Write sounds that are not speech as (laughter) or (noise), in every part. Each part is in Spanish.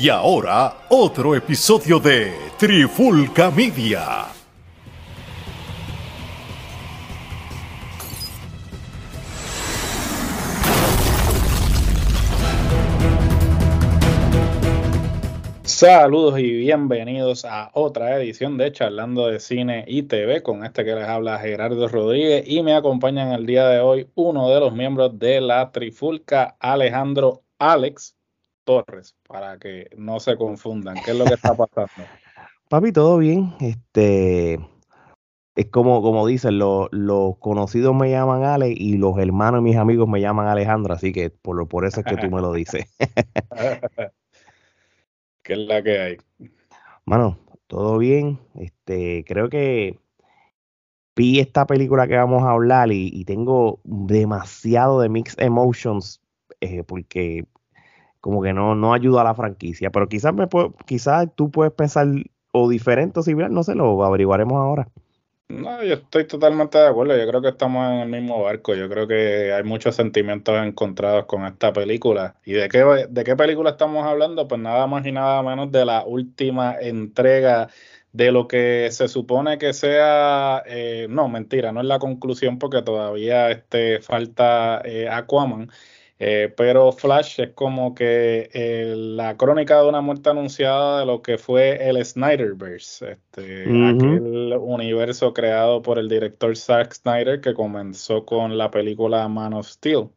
Y ahora, otro episodio de Trifulca Media. Saludos y bienvenidos a otra edición de Charlando de Cine y TV con este que les habla Gerardo Rodríguez y me acompañan el día de hoy uno de los miembros de la Trifulca, Alejandro Alex Torres, para que no se confundan. ¿Qué es lo que está pasando? (laughs) Papi, todo bien. Este es como, como dicen, los, conocidos me llaman Ale y los hermanos y mis amigos me llaman Alejandro, así que por, por eso es que tú me lo dices. (laughs) ¿Qué es la que hay? Mano, todo bien. Este, creo que vi esta película que vamos a hablar y, tengo demasiado de mixed emotions eh, porque como que no, no ayuda a la franquicia. Pero quizás me quizás tú puedes pensar o diferente o similar, no sé, lo averiguaremos ahora. No, yo estoy totalmente de acuerdo. Yo creo que estamos en el mismo barco. Yo creo que hay muchos sentimientos encontrados con esta película. ¿Y de qué, de qué película estamos hablando? Pues nada más y nada menos de la última entrega de lo que se supone que sea, eh, no, mentira, no es la conclusión porque todavía este, falta eh, Aquaman, eh, pero Flash es como que eh, la crónica de una muerte anunciada de lo que fue el Snyderverse, este, aquel universo creado por el director Zack Snyder que comenzó con la película Man of Steel.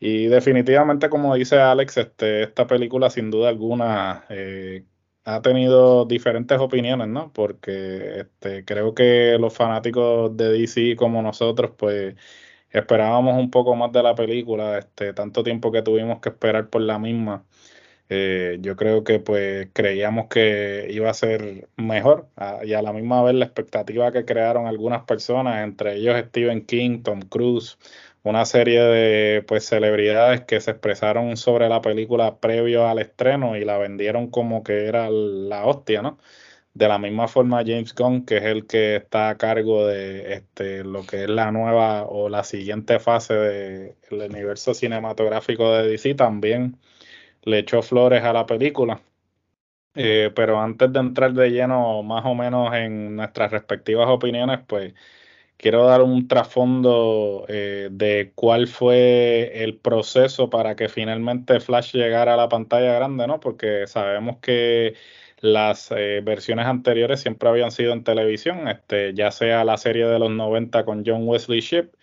Y definitivamente, como dice Alex, este, esta película sin duda alguna eh, ha tenido diferentes opiniones, ¿no? Porque este, creo que los fanáticos de DC como nosotros, pues esperábamos un poco más de la película, este, tanto tiempo que tuvimos que esperar por la misma. Eh, yo creo que pues creíamos que iba a ser mejor y a la misma vez la expectativa que crearon algunas personas, entre ellos Stephen King, Tom Cruise, una serie de pues celebridades que se expresaron sobre la película previo al estreno y la vendieron como que era la hostia, ¿no? De la misma forma, James Gunn, que es el que está a cargo de este, lo que es la nueva o la siguiente fase del universo cinematográfico de DC, también le echó flores a la película. Eh, pero antes de entrar de lleno más o menos en nuestras respectivas opiniones, pues quiero dar un trasfondo eh, de cuál fue el proceso para que finalmente Flash llegara a la pantalla grande, ¿no? Porque sabemos que las eh, versiones anteriores siempre habían sido en televisión, este, ya sea la serie de los 90 con John Wesley Shipp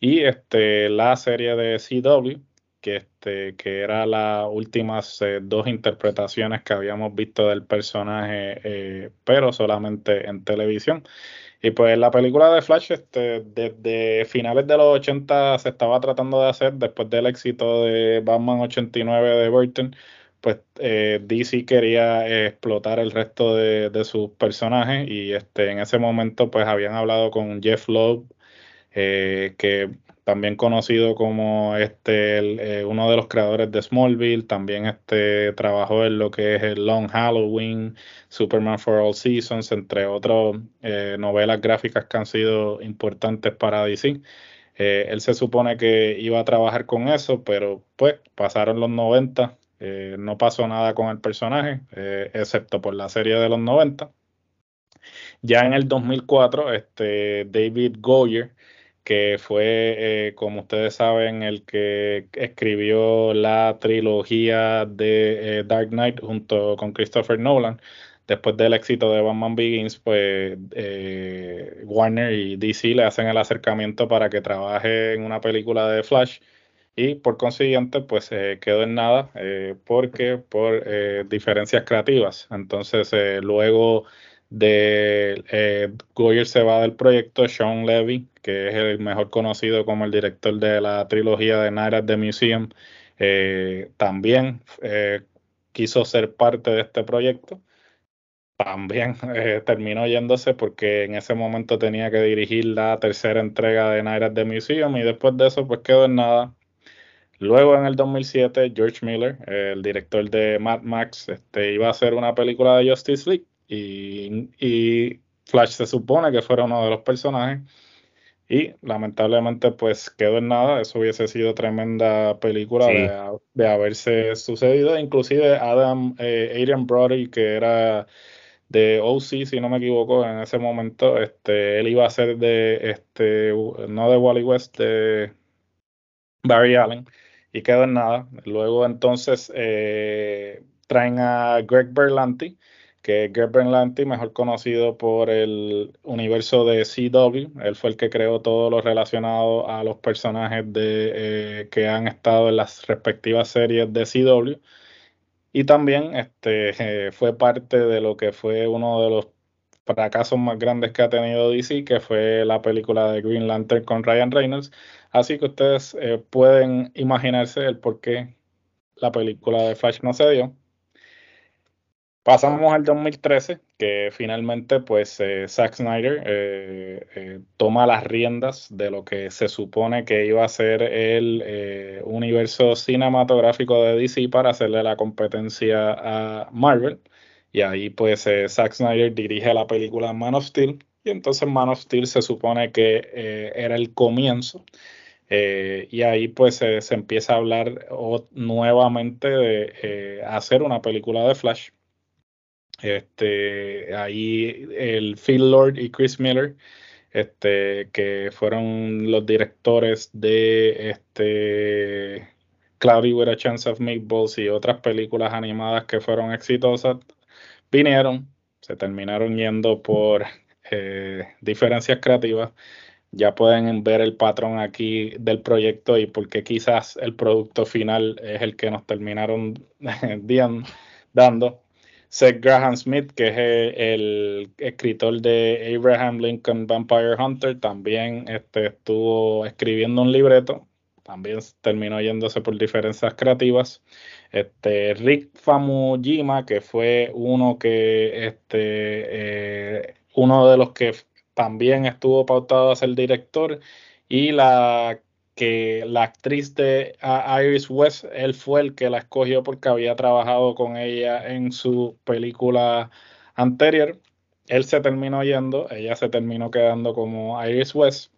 y este, la serie de CW, que, este, que era las últimas eh, dos interpretaciones que habíamos visto del personaje, eh, pero solamente en televisión. Y pues la película de Flash, este, desde finales de los 80 se estaba tratando de hacer, después del éxito de Batman 89 de Burton, pues eh, DC quería explotar el resto de, sus personajes y este, en ese momento pues habían hablado con Jeff Loeb, eh, que también conocido como este, eh, uno de los creadores de Smallville, también este, trabajó en lo que es el Long Halloween, Superman for All Seasons, entre otras novelas gráficas que han sido importantes para DC. él se supone que iba a trabajar con eso, pero pues pasaron los 90 eh, no pasó nada con el personaje, eh, excepto por la serie de los 90. Ya en el 2004, este, David Goyer, que fue, eh, como ustedes saben, el que escribió la trilogía de Dark Knight junto con Christopher Nolan, después del éxito de Batman Begins, pues Warner y DC le hacen el acercamiento para que trabaje en una película de Flash y por consiguiente pues se quedó en nada eh, porque por eh, diferencias creativas. Entonces eh, luego de Goyer se va del proyecto, Sean Levy, que es el mejor conocido como el director de la trilogía de Night at the Museum, también quiso ser parte de este proyecto. También (laughs) terminó yéndose porque en ese momento tenía que dirigir la tercera entrega de Night at the Museum y después de eso pues quedó en nada Luego en el 2007, George Miller, el director de Mad Max, este, iba a hacer una película de Justice League y, Flash se supone que fuera uno de los personajes, Y lamentablemente pues quedó en nada, eso hubiese sido tremenda película de, haberse sucedido, inclusive Adam, eh, Adrian Brody, que era de OC, si no me equivoco, en ese momento, este, él iba a ser de, este, no de Wally West, de Barry Allen, y quedó en nada. Luego entonces eh, traen a Greg Berlanti, que Greg Berlanti, mejor conocido por el universo de CW, él fue el que creó todo lo relacionado a los personajes de, eh, que han estado en las respectivas series de CW. Y también este, (laughs) fue parte de lo que fue uno de los fracasos más grandes que ha tenido DC, que fue la película de Green Lantern con Ryan Reynolds. Así que ustedes eh, pueden imaginarse el por qué la película de Flash no se dio. Pasamos al 2013, que finalmente pues eh, Zack Snyder eh, toma las riendas de lo que se supone que iba a ser el universo cinematográfico de DC para hacerle la competencia a Marvel. Y ahí pues Zack Snyder dirige la película Man of Steel. Y entonces Man of Steel se supone que era el comienzo. y ahí pues se empieza a hablar nuevamente de hacer una película de Flash este, ahí el Phil Lord y Chris Miller, este, que fueron los directores de este, Cloudy with a Chance of Meatballs y otras películas animadas que fueron exitosas, vinieron, se terminaron yendo por eh, diferencias creativas. Ya pueden ver el patrón aquí del proyecto y porque quizás el producto final es el que nos terminaron (laughs) dando. Seth Graham Smith, que es el, escritor de Abraham Lincoln Vampire Hunter, también este, estuvo escribiendo un libreto, también terminó yéndose por diferencias creativas. Este, Rick Famujima, que fue uno que este, eh, uno de los que también estuvo pautado a ser director, y la que la actriz de Iris West, él fue el que la escogió porque había trabajado con ella en su película anterior. Él se terminó yendo, ella se terminó quedando como Iris West.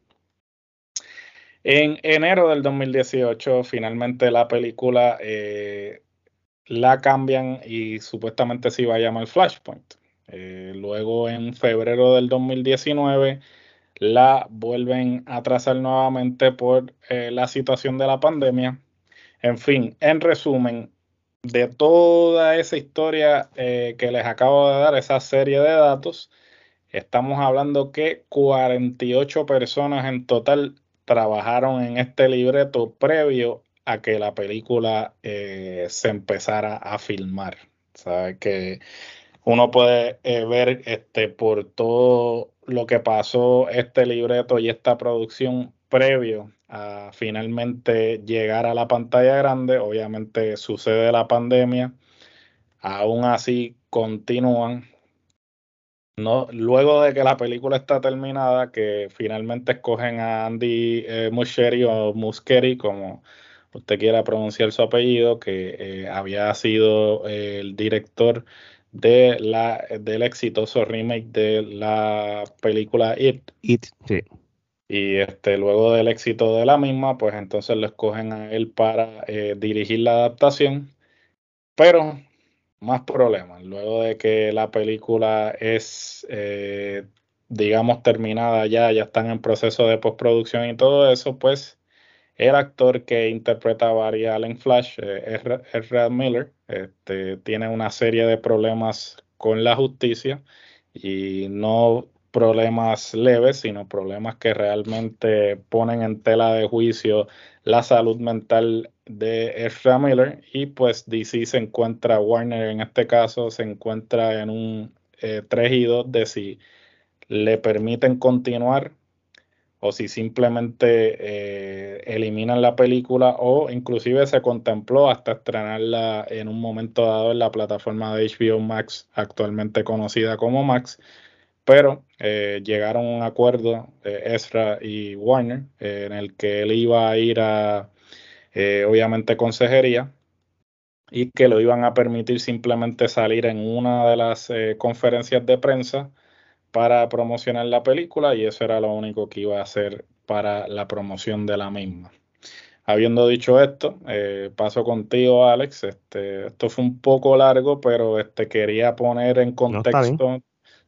En enero del 2018, finalmente la película eh, la cambian y supuestamente se iba a llamar Flashpoint. Eh, luego en febrero del 2019 la vuelven a trazar nuevamente por eh, la situación de la pandemia. En fin, en resumen, de toda esa historia eh, que les acabo de dar, esa serie de datos, estamos hablando que 48 personas en total trabajaron en este libreto previo a que la película se empezara a filmar. ¿Sabe? Que uno puede ver este, por todo lo que pasó este libreto y esta producción previo a finalmente llegar a la pantalla grande. Obviamente sucede la pandemia, aún así continúan. No, luego de que la película está terminada, que finalmente escogen a Andy eh, Muschietti o Muschietti, como usted quiera pronunciar su apellido, que eh, había sido el director de la, del exitoso remake de la película It. It, sí. Y este, luego del éxito de la misma, pues entonces lo escogen a él para eh, dirigir la adaptación. Pero más problemas. Luego de que la película es, eh, digamos, terminada ya, ya están en proceso de postproducción y todo eso, pues el actor que interpreta a Barry Allen Flash, es Red Miller, este, tiene una serie de problemas con la justicia y no problemas leves, sino problemas que realmente ponen en tela de juicio la salud mental de Ezra Miller. Y pues DC se encuentra, Warner en este caso, se encuentra en un 3 eh, y 2 de si le permiten continuar o si simplemente eh, eliminan la película o inclusive se contempló hasta estrenarla en un momento dado en la plataforma de HBO Max, actualmente conocida como Max, pero eh, llegaron a un acuerdo eh, Ezra y Warner en el que él iba a ir a, obviamente, consejería y que lo iban a permitir simplemente salir en una de las conferencias de prensa para promocionar la película y eso era lo único que iba a hacer para la promoción de la misma. Habiendo dicho esto, eh, paso contigo, Alex. Este, esto fue un poco largo, pero este, quería poner en contexto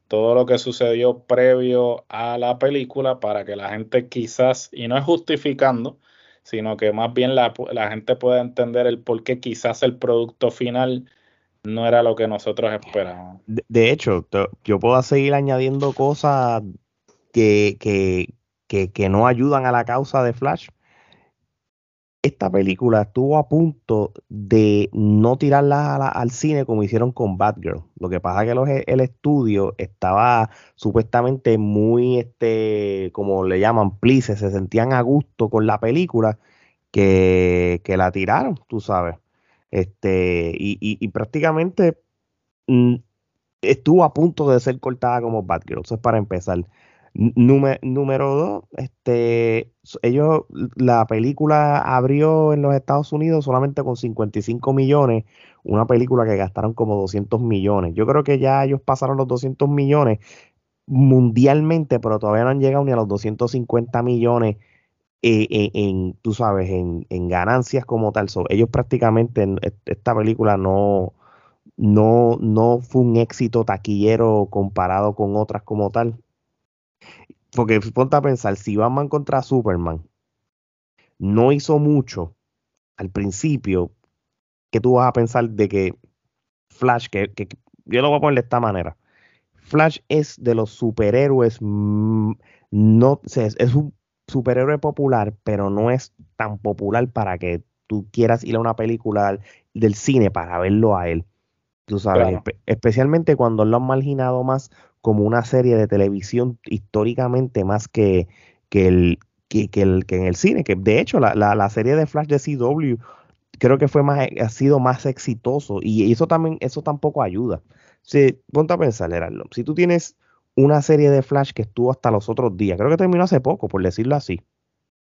todo lo que sucedió previo a la película para que la gente quizás, y no es justificando, sino que más bien la, gente pueda entender el por qué quizás el producto final no era lo que nosotros esperábamos. De, hecho, yo puedo seguir añadiendo cosas que, que, que, que no ayudan a la causa de Flash esta película estuvo a punto de no tirarla al cine como hicieron con Batgirl. Lo que pasa es que el estudio estaba supuestamente muy, este, como le llaman, plices, se sentían a gusto con la película que, la tiraron, tú sabes. Este, y, prácticamente mm, estuvo a punto de ser cortada como Batgirl. Eso es para empezar. Número, dos, este, ellos, la película abrió en los Estados Unidos solamente con 55 millones, una película que gastaron como 200 millones. Yo creo que ya ellos pasaron los 200 millones mundialmente, pero todavía no han llegado ni a los 250 millones eh, eh, en, tú sabes, en, ganancias como tal. ellos prácticamente, esta película no, no, no fue un éxito taquillero comparado con otras como tal porque ponte a pensar, si Batman contra Superman no hizo mucho al principio, que tú vas a pensar de que Flash, que, yo lo voy a poner de esta manera, Flash es de los superhéroes, mm, no, es un superhéroe popular, pero no es tan popular para que tú quieras ir a una película del cine para verlo a él. Tú sabes, especialmente cuando lo han marginado más como una serie de televisión históricamente más que, que, el, que, el, que en el cine. Que de hecho, la, la, serie de Flash de CW creo que fue más, ha sido más exitoso. Y eso también, eso tampoco ayuda. Si, ponte a pensar, Heraldo, si tú tienes una serie de Flash que estuvo hasta los otros días, creo que terminó hace poco, por decirlo así.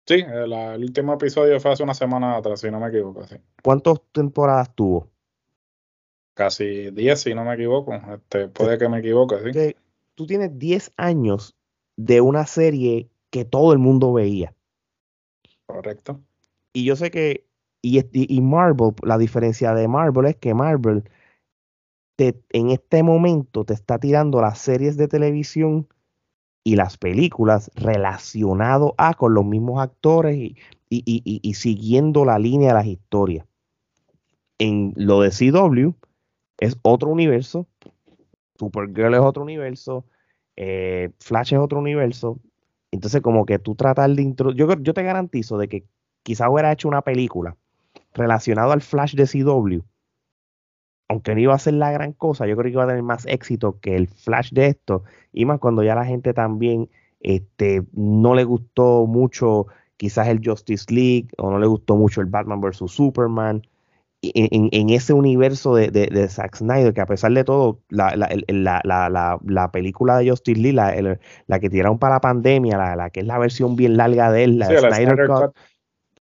Sí, el, último episodio fue hace una semana atrás, si no me equivoco. Sí. ¿Cuántas temporadas tuvo? casi 10, si no me equivoco. Este, puede que me equivoque, sí. tú tienes 10 años de una serie que todo el mundo veía. Correcto. Y yo sé que, y, y Marvel, la diferencia de Marvel es que Marvel en este momento te está tirando las series de televisión y las películas relacionado a con los mismos actores y, y, y, siguiendo la línea de las historias. En lo de CW, es otro universo, Supergirl es otro universo, eh, Flash es otro universo. Entonces, como que tú tratar de introducir. Yo, yo te garantizo de que quizá hubiera hecho una película relacionada al Flash de CW. Aunque no iba a ser la gran cosa, yo creo que iba a tener más éxito que el Flash de esto. Y más cuando ya la gente también este, no le gustó mucho quizás el Justice League o no le gustó mucho el Batman vs. Superman en, ese universo de, de, Zack Snyder, que a pesar de todo, la, la, película de Justice Lee, la, la, que tiraron para la pandemia, la, que es la versión bien larga de él, la Snyder, Cut,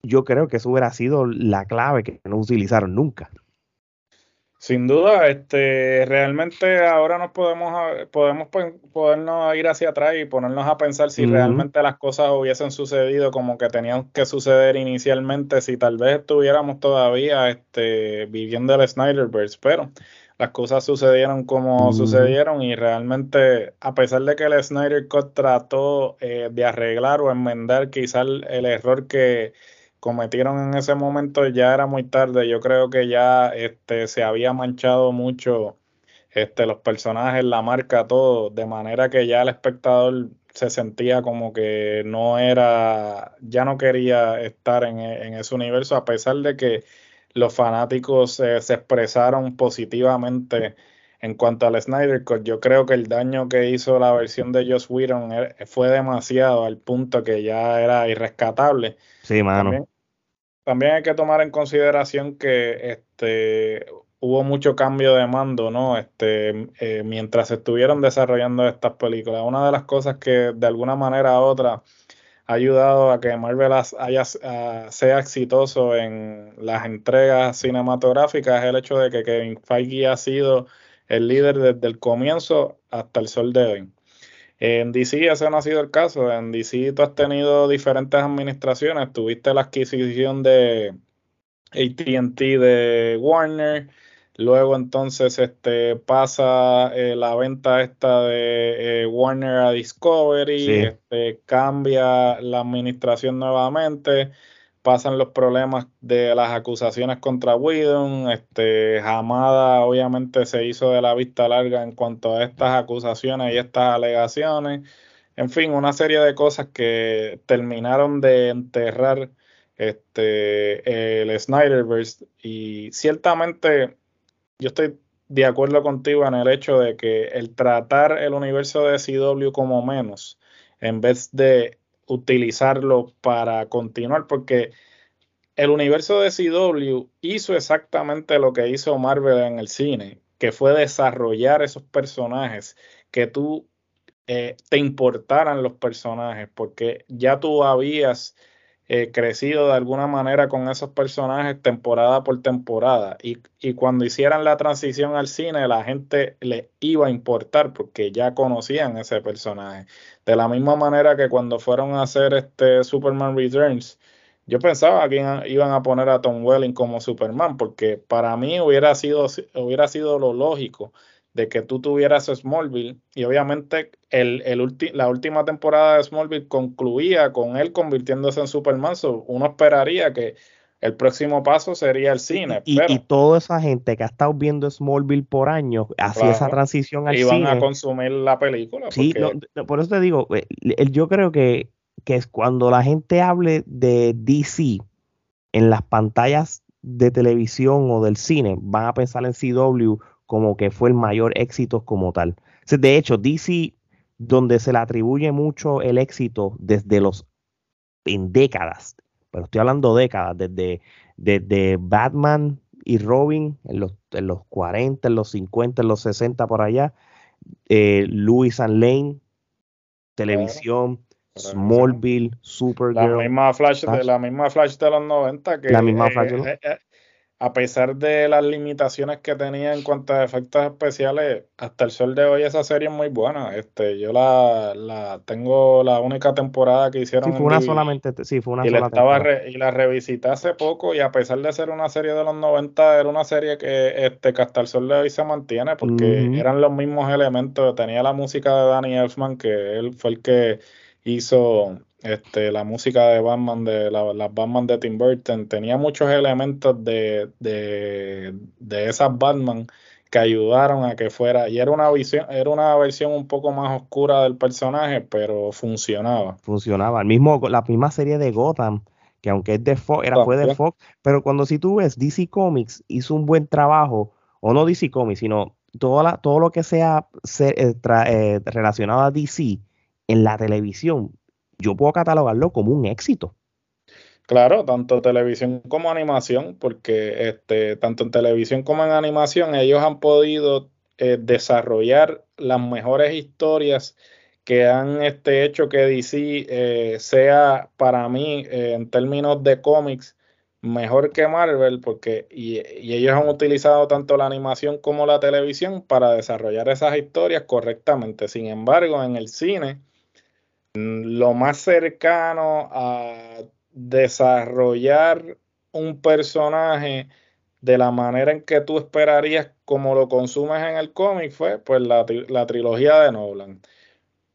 yo creo que eso hubiera sido la clave que no utilizaron nunca. Sin duda, este, realmente ahora nos podemos, podemos podernos ir hacia atrás y ponernos a pensar si realmente las cosas hubiesen sucedido como que tenían que suceder inicialmente, si tal vez estuviéramos todavía este, viviendo el Snyderverse, pero las cosas sucedieron como sucedieron y realmente, a pesar de que el Snyder Cut trató eh, de arreglar o enmendar quizás el error que cometieron en ese momento ya era muy tarde. Yo creo que ya este, se había manchado mucho este, los personajes, la marca, todo, de manera que ya el espectador se sentía como que no era, ya no quería estar en, ese universo, a pesar de que los fanáticos se expresaron positivamente en cuanto al Snyder Cut. Yo creo que el daño que hizo la versión de Joss Whedon eh, fue demasiado al punto que ya era irrescatable. Sí, mano también hay que tomar en consideración que este hubo mucho cambio de mando, ¿no? Este, eh, mientras estuvieron desarrollando estas películas. Una de las cosas que de alguna manera u otra ha ayudado a que Marvel haya, sea exitoso en las entregas cinematográficas es el hecho de que Kevin Feige ha sido el líder desde el comienzo hasta el sol de hoy. En DC ese no ha sido el caso. En DC tú has tenido diferentes administraciones. Tuviste la adquisición de ATT de Warner. Luego entonces este, pasa eh, la venta esta de eh, Warner a Discovery, este, cambia la administración nuevamente, pasan los problemas de las acusaciones contra Whedon, este, Hamada obviamente se hizo de la vista larga en cuanto a estas acusaciones y estas alegaciones, en fin, una serie de cosas que terminaron de enterrar este, el Snyderverse. Y ciertamente yo estoy de acuerdo contigo en el hecho de que el tratar el universo de CW como menos, en vez de utilizarlo para continuar, porque el universo de CW hizo exactamente lo que hizo Marvel en el cine, que fue desarrollar esos personajes, que tú eh, te importaran los personajes, porque ya tú habías eh, crecido de alguna manera con esos personajes temporada por temporada. Y, cuando hicieran la transición al cine, la gente le iba a importar porque ya conocían ese personaje. De la misma manera que cuando fueron a hacer este Superman Returns, yo pensaba que iban a poner a Tom Welling como Superman, porque para mí hubiera sido, hubiera sido lo lógico de que tú tuvieras Smallville y obviamente el, la última temporada de Smallville concluía con él convirtiéndose en Superman, uno esperaría que el próximo paso sería el cine. Y, y, toda esa gente que ha estado viendo Smallville por años hacía esa transición al cine. Iban a consumir la película. Sí, por eso te digo, eh, yo creo que, que es cuando la gente hable de DC en las pantallas de televisión o del cine, van a pensar en CW como que fue el mayor éxito como tal. De hecho, DC, donde se le atribuye mucho el éxito desde los, en décadas, pero estoy hablando décadas, desde, desde Batman y Robin en los, en los 40, en los 50, en los 60 por allá, eh, Louis and Lane, televisión, Smallville, Supergirl. La misma Flash, de la misma Flash de los 90 que la misma Flash de eh, a pesar de las limitaciones que tenía en cuanto a efectos especiales, hasta el sol de hoy esa serie es muy buena. Este, yo la, la tengo la única temporada que hicieron. Sí, fue una solamente, sí, fue una y sola la estaba y la revisité hace poco y a pesar de ser una serie de los 90, era una serie que, este, que hasta el sol de hoy se mantiene porque eran los mismos elementos. Tenía la música de Danny Elfman, que él fue el que hizo este, la música de Batman, de la, las Batman de Tim Burton, tenía muchos elementos de, de, de esas Batman que ayudaron a que fuera, y era una visión, era una versión un poco más oscura del personaje, pero funcionaba. Funcionaba. El mismo, la misma serie de Gotham, que aunque es de Fox, era, fue de Fox, pero cuando si tú ves DC Comics hizo un buen trabajo, o no DC Comics, sino todo, la, todo lo que sea eh, eh, relacionado a DC en la televisión, yo puedo catalogarlo como un éxito. Claro, tanto televisión como animación, porque este, tanto en televisión como en animación ellos han podido eh, desarrollar las mejores historias que han este, hecho que DC eh, sea para mí eh, en términos de cómics mejor que Marvel, porque y, y, ellos han utilizado tanto la animación como la televisión para desarrollar esas historias correctamente. Sin embargo, en el cine lo más cercano a desarrollar un personaje de la manera en que tú esperarías como lo consumes en el cómic fue pues la, trilogía de Nolan.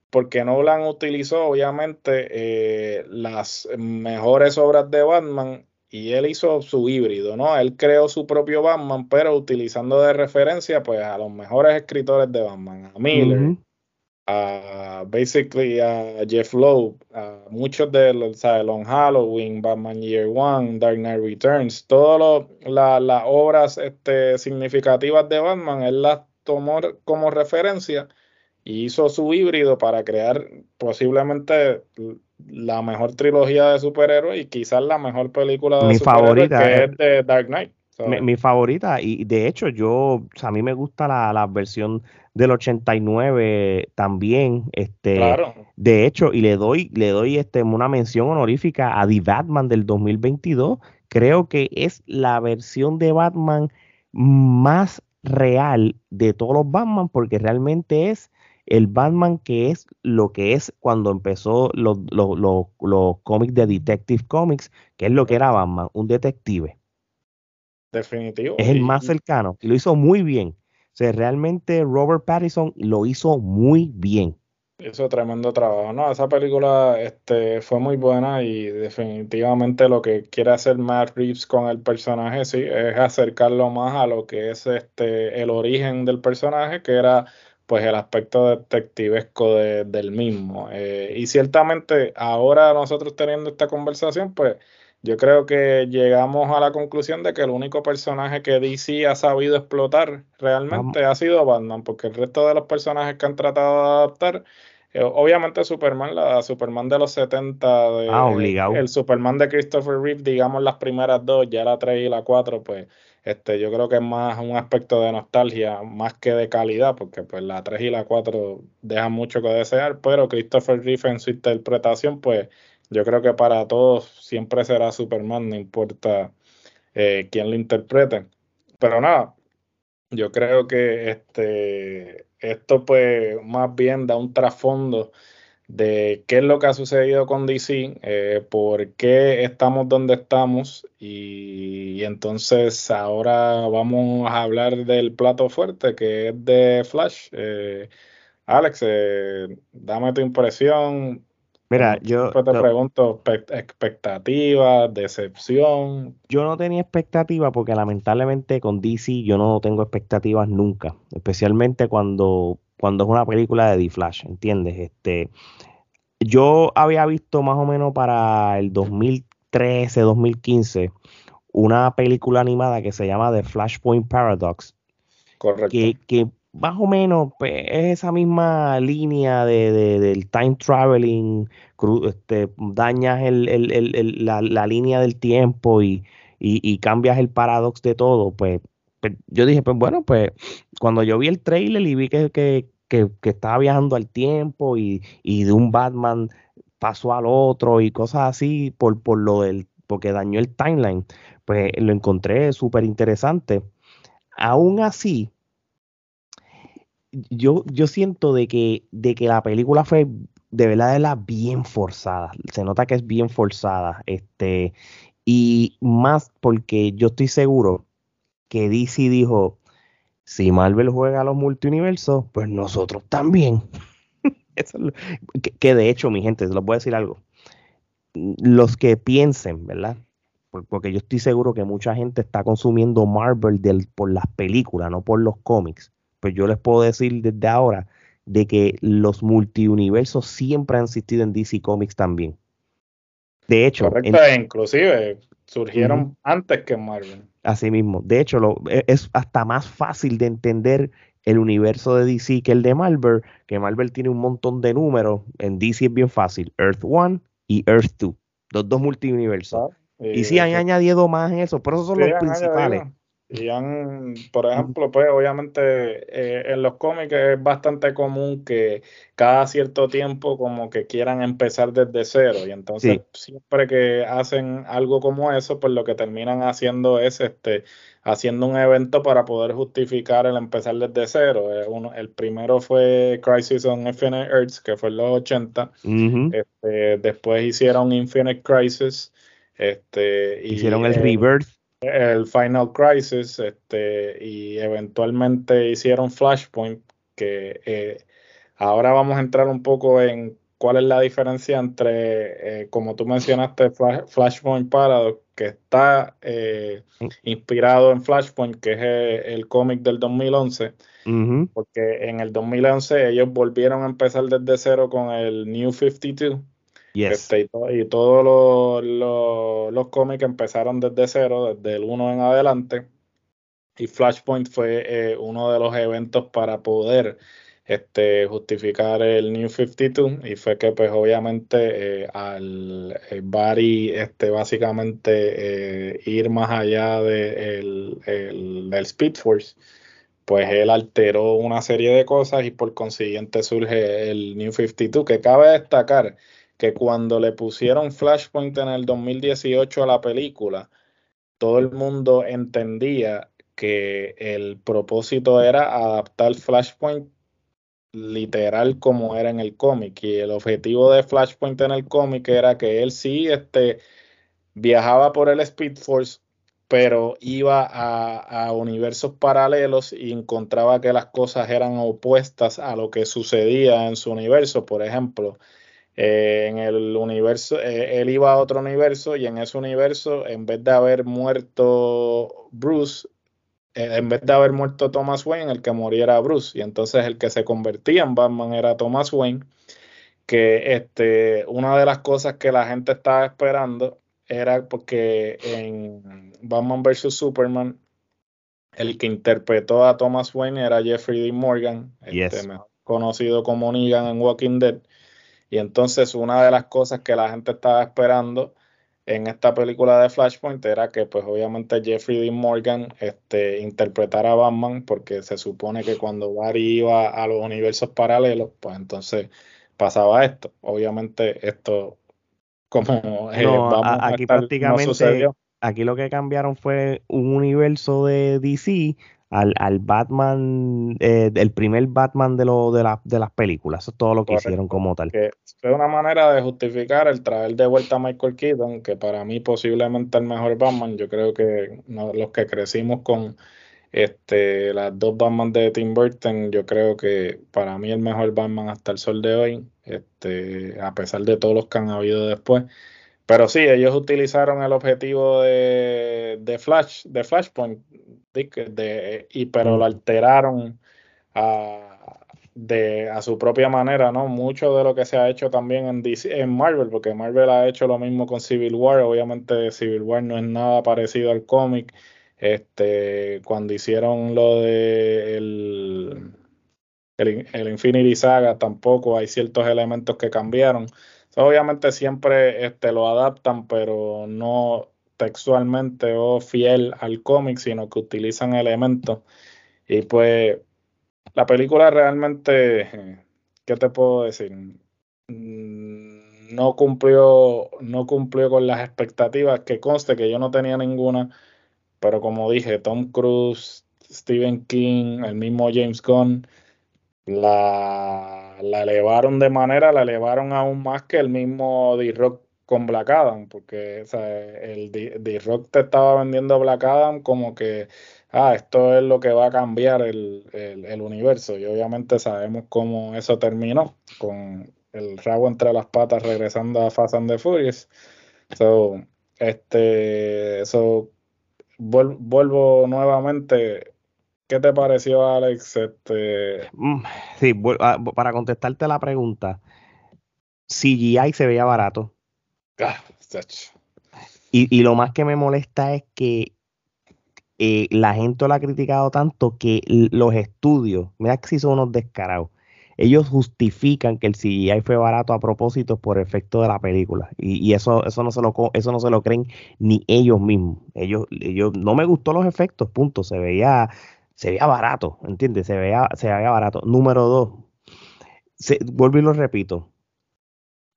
Porque Nolan utilizó obviamente eh, las mejores obras de Batman y él hizo su híbrido, ¿no? Él creó su propio Batman, pero utilizando de referencia pues a los mejores escritores de Batman, a Miller, a basically a Jeff Loeb, a muchos de los, o Long Halloween, Batman Year One, Dark Knight Returns, todas las obras este, significativas de Batman, él las tomó como referencia y hizo su híbrido para crear posiblemente la mejor trilogía de superhéroes y quizás la mejor película de Mi favorita, que es de Dark Knight. Mi, favorita, y de hecho yo, a mí me gusta la, la versión del 89 también. Este, De hecho, y le doy, le doy este, una mención honorífica a The Batman del 2022. Creo que es la versión de Batman más real de todos los Batman porque realmente es el Batman que es lo que es cuando empezó los, los, cómics de Detective Comics, que es lo que era Batman, un detective. Definitivo. Es el más cercano y lo hizo muy bien. O sea, realmente Robert Pattinson lo hizo muy bien. Hizo tremendo trabajo. No, esa película este, fue muy buena y definitivamente lo que quiere hacer Matt Reeves con el personaje, sí, es acercarlo más a lo que es este el origen del personaje, que era pues el aspecto detectivesco del mismo. Eh, y ciertamente ahora nosotros teniendo esta conversación, pues yo creo que llegamos a la conclusión de que el único personaje que DC ha sabido explotar realmente ha sido Batman, porque el resto de los personajes que han tratado de adaptar, eh, obviamente Superman, la Superman de los 70, de, ah, obligado. el Superman de Christopher Reeve, digamos las primeras dos, ya la 3 y la 4, pues este, yo creo que es más un aspecto de nostalgia más que de calidad, porque pues la 3 y la 4 dejan mucho que desear, pero Christopher Reeve en su interpretación, pues yo creo que para todos siempre será Superman, no importa eh, quién lo interprete. Pero nada, yo creo que este, esto pues más bien da un trasfondo de qué es lo que ha sucedido con DC, eh, por qué estamos donde estamos y, entonces ahora vamos a hablar del plato fuerte que es de Flash. Eh, Alex, dame tu impresión, Mira, yo te pregunto expectativas, decepción. Yo no tenía expectativas porque lamentablemente con DC yo no tengo expectativas nunca, especialmente cuando cuando es una película de The Flash, ¿entiendes? Este yo había visto más o menos para el 2013, 2015 una película animada que se llama The Flashpoint Paradox. Correcto. Que, que más o menos pues, es esa misma línea de, del time traveling, este, dañas la, línea del tiempo y, cambias el paradox de todo, pues, pues, yo dije, pues bueno, pues cuando yo vi el trailer y vi que, que, estaba viajando al tiempo y, de un Batman pasó al otro y cosas así por, por lo del, porque dañó el timeline, pues lo encontré súper interesante. Aún así, yo, yo siento de que, de que la película fue de verdad la bien forzada. Se nota que es bien forzada. Este, y más porque yo estoy seguro que DC dijo: si Marvel juega a los multiuniversos, pues nosotros también. (laughs) que, de hecho, mi gente, se los voy a decir algo. Los que piensen, ¿verdad? Porque yo estoy seguro que mucha gente está consumiendo Marvel por las películas, no por los cómics pues yo les puedo decir desde ahora de que los multiuniversos siempre han existido en DC Comics también. De hecho, inclusive surgieron antes que Marvel. Así mismo. De hecho, lo, e, es hasta más fácil de entender el universo de DC que el de Marvel, que Marvel tiene un montón de números. En DC es bien fácil. Earth 1 y Earth 2. Los dos multiuniversos. Ah, y, sí han añadido más en eso, pero esos son los principales. Y han, por ejemplo, pues obviamente eh, en los cómics es bastante común que cada cierto tiempo como que quieran empezar desde cero y entonces siempre que hacen algo como eso, pues lo que terminan haciendo es este haciendo un evento para poder justificar el empezar desde cero. Eh, uno, el primero fue Crisis on Infinite Earths, que fue en los 80. este, después hicieron Infinite Crisis. Este, hicieron el Rebirth el Final Crisis este, y eventualmente hicieron Flashpoint, que eh, ahora vamos a entrar un poco en cuál es la diferencia entre, eh, como tú mencionaste, Flashpoint Paradox, que está eh, inspirado en Flashpoint, que es el, cómic del 2011, porque en el 2011 ellos volvieron a empezar desde cero con el New 52 este, y, todos los, cómics empezaron desde cero, desde el 1 en adelante. Y Flashpoint fue eh, uno de los eventos para poder este, justificar el New 52 y fue que pues obviamente eh, al eh, Barry este, básicamente ir más allá de el, del Speed Force pues él alteró una serie de cosas y por consiguiente surge el New 52 que cabe destacar que cuando le pusieron Flashpoint en el 2018 a la película, todo el mundo entendía que el propósito era adaptar Flashpoint literal como era en el cómic. Y el objetivo de Flashpoint en el cómic era que él sí este, viajaba por el Speed Force, pero iba a, universos paralelos y encontraba que las cosas eran opuestas a lo que sucedía en su universo. Por ejemplo, eh, en el universo, eh, él iba a otro universo y en ese universo, en vez de haber muerto Bruce, eh, en vez de haber muerto Thomas Wayne, el que muriera Bruce. Y entonces el que se convertía en Batman era Thomas Wayne. Que este, una de las cosas que la gente estaba esperando era porque en Batman vs. Superman, el que interpretó a Thomas Wayne era Jeffrey Dean Morgan, este, conocido como Negan en Walking Dead. Y entonces una de las cosas que la gente estaba esperando en esta película de Flashpoint era que pues obviamente Jeffrey Dean Morgan este, interpretara a Batman porque se supone que cuando Barry iba a los universos paralelos, pues entonces pasaba esto. Obviamente esto como eh, aquí prácticamente aquí lo que cambiaron fue un universo de DC al, al Batman, eh, el primer Batman de, lo, de, la, de las películas. Eso es todo lo que hicieron como tal. Que fue una manera de justificar el traer de vuelta a Michael Keaton, que para mí posiblemente el mejor Batman. Yo creo que los que crecimos con este, las dos Batman de Tim Burton, yo creo que para mí el mejor Batman hasta el sol de hoy, este, a pesar de todos los que han habido después. Pero sí, ellos utilizaron el objetivo de, de Flash, de Flashpoint, de, y, pero lo alteraron a, de, a su propia manera, ¿no? Mucho de lo que se ha hecho también en, DC, en Marvel, porque Marvel ha hecho lo mismo con Civil War, obviamente Civil War no es nada parecido al cómic, este, cuando hicieron lo de el, el, el Infinity Saga tampoco hay ciertos elementos que cambiaron, obviamente siempre este, lo adaptan, pero no textualmente o fiel al cómic, sino que utilizan elementos. Y pues la película realmente, ¿qué te puedo decir? Mm, no cumplió, no cumplió con las expectativas, que conste que yo no tenía ninguna, pero como dije, Tom Cruise, Stephen King, el mismo James Gunn, la, la elevaron de manera, la elevaron aún más que el mismo D-Rock con Black Adam, porque el D-Rock te estaba vendiendo Black Adam como que, ah, esto es lo que va a cambiar el, el, universo. Y obviamente sabemos cómo eso terminó, con el rabo entre las patas regresando a Fast and the Furious. So, este, so, vuelvo nuevamente ¿Qué te pareció, Alex? Este... Mm, sí, ah, para contestarte la pregunta, CGI se veía barato. Ah, y, lo más que me molesta es que eh, la gente lo ha criticado tanto que los estudios, mira que si son unos descarados, ellos justifican que el CGI fue barato a propósito por efecto de la película. Y, eso, eso, no se lo, eso no se lo creen ni ellos mismos. Ellos, ellos, no me gustó los efectos, punto. Se veía, se veía barato, ¿entiendes? Se veía, se barato. Número dos, vuelvo y lo repito,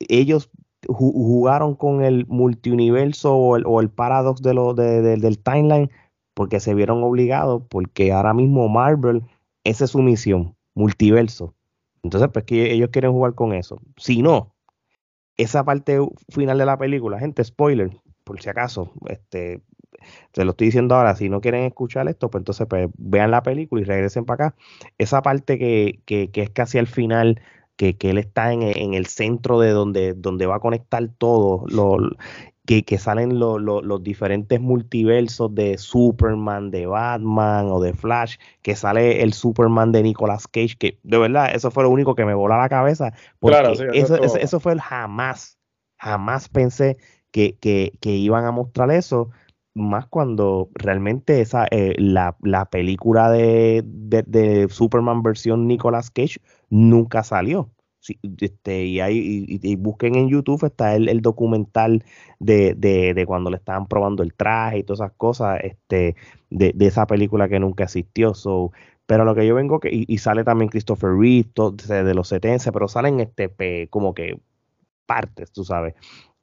ellos jugaron con el multiuniverso o el, o paradox de lo, del timeline porque se vieron obligados, porque ahora mismo Marvel, esa es su misión, multiverso. Entonces, pues que ellos quieren jugar con eso. Si no, esa parte final de la película, gente, spoiler, por si acaso, este, te lo estoy diciendo ahora, si no quieren escuchar esto, pues entonces pues, vean la película y regresen para acá. Esa parte que, que, que es casi al final, que, que él está en, en, el centro de donde, donde va a conectar todo, lo, que, que, salen los diferentes multiversos de Superman, de Batman o de Flash, que sale el Superman de Nicolas Cage, que de verdad eso fue lo único que me voló la cabeza, porque eso, eso, fue el jamás, jamás pensé que, que, que iban a mostrar eso más cuando realmente esa eh, la, película de, Superman versión Nicolas Cage nunca salió. este, y, hay, busquen en YouTube, está el, documental de, cuando le estaban probando el traje y todas esas cosas, este, de, esa película que nunca existió. So, pero lo que yo vengo, que, y, sale también Christopher Reeve de los 70, pero salen este, como que partes, tú sabes.